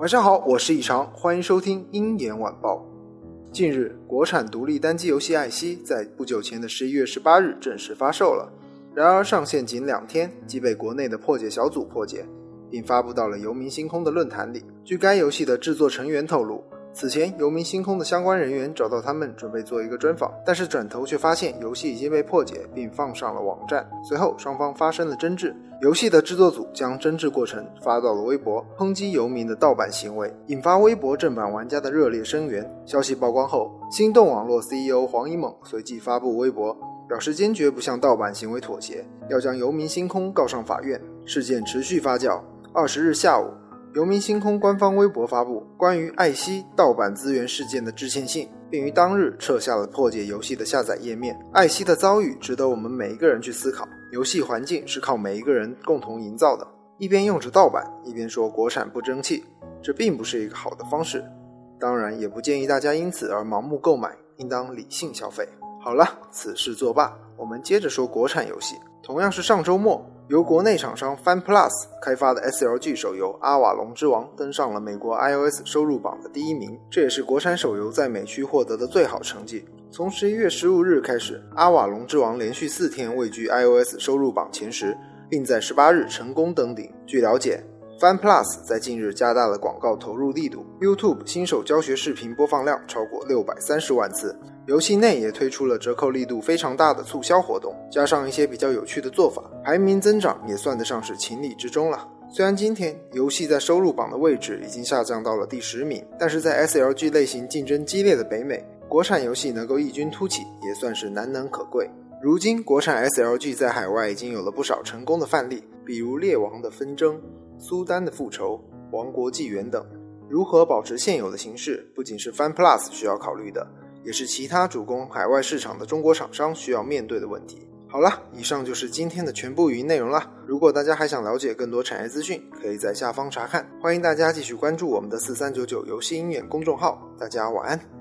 晚上好，我是以常，欢迎收听鹰眼晚报。近日，国产独立单机游戏《艾希》在不久前的十一月十八日正式发售了。然而，上线仅两天即被国内的破解小组破解，并发布到了游民星空的论坛里。据该游戏的制作成员透露。此前，游民星空的相关人员找到他们，准备做一个专访，但是转头却发现游戏已经被破解并放上了网站。随后，双方发生了争执，游戏的制作组将争执过程发到了微博，抨击游民的盗版行为，引发微博正版玩家的热烈声援。消息曝光后，心动网络 CEO 黄一猛随即发布微博，表示坚决不向盗版行为妥协，要将游民星空告上法院。事件持续发酵，二十日下午。游民星空官方微博发布关于艾希盗版资源事件的致歉信，并于当日撤下了破解游戏的下载页面。艾希的遭遇值得我们每一个人去思考。游戏环境是靠每一个人共同营造的，一边用着盗版，一边说国产不争气，这并不是一个好的方式。当然，也不建议大家因此而盲目购买，应当理性消费。好了，此事作罢，我们接着说国产游戏。同样是上周末。由国内厂商 FunPlus 开发的 SLG 手游《阿瓦隆之王》登上了美国 iOS 收入榜的第一名，这也是国产手游在美区获得的最好成绩。从十一月十五日开始，《阿瓦隆之王》连续四天位居 iOS 收入榜前十，并在十八日成功登顶。据了解。FunPlus 在近日加大了广告投入力度，YouTube 新手教学视频播放量超过六百三十万次，游戏内也推出了折扣力度非常大的促销活动，加上一些比较有趣的做法，排名增长也算得上是情理之中了。虽然今天游戏在收入榜的位置已经下降到了第十名，但是在 SLG 类型竞争激烈的北美，国产游戏能够异军突起也算是难能可贵。如今，国产 SLG 在海外已经有了不少成功的范例，比如《猎王的纷争》。苏丹的复仇、王国纪元等，如何保持现有的形式，不仅是 FunPlus 需要考虑的，也是其他主攻海外市场的中国厂商需要面对的问题。好了，以上就是今天的全部语音内容了。如果大家还想了解更多产业资讯，可以在下方查看。欢迎大家继续关注我们的四三九九游戏音乐公众号。大家晚安。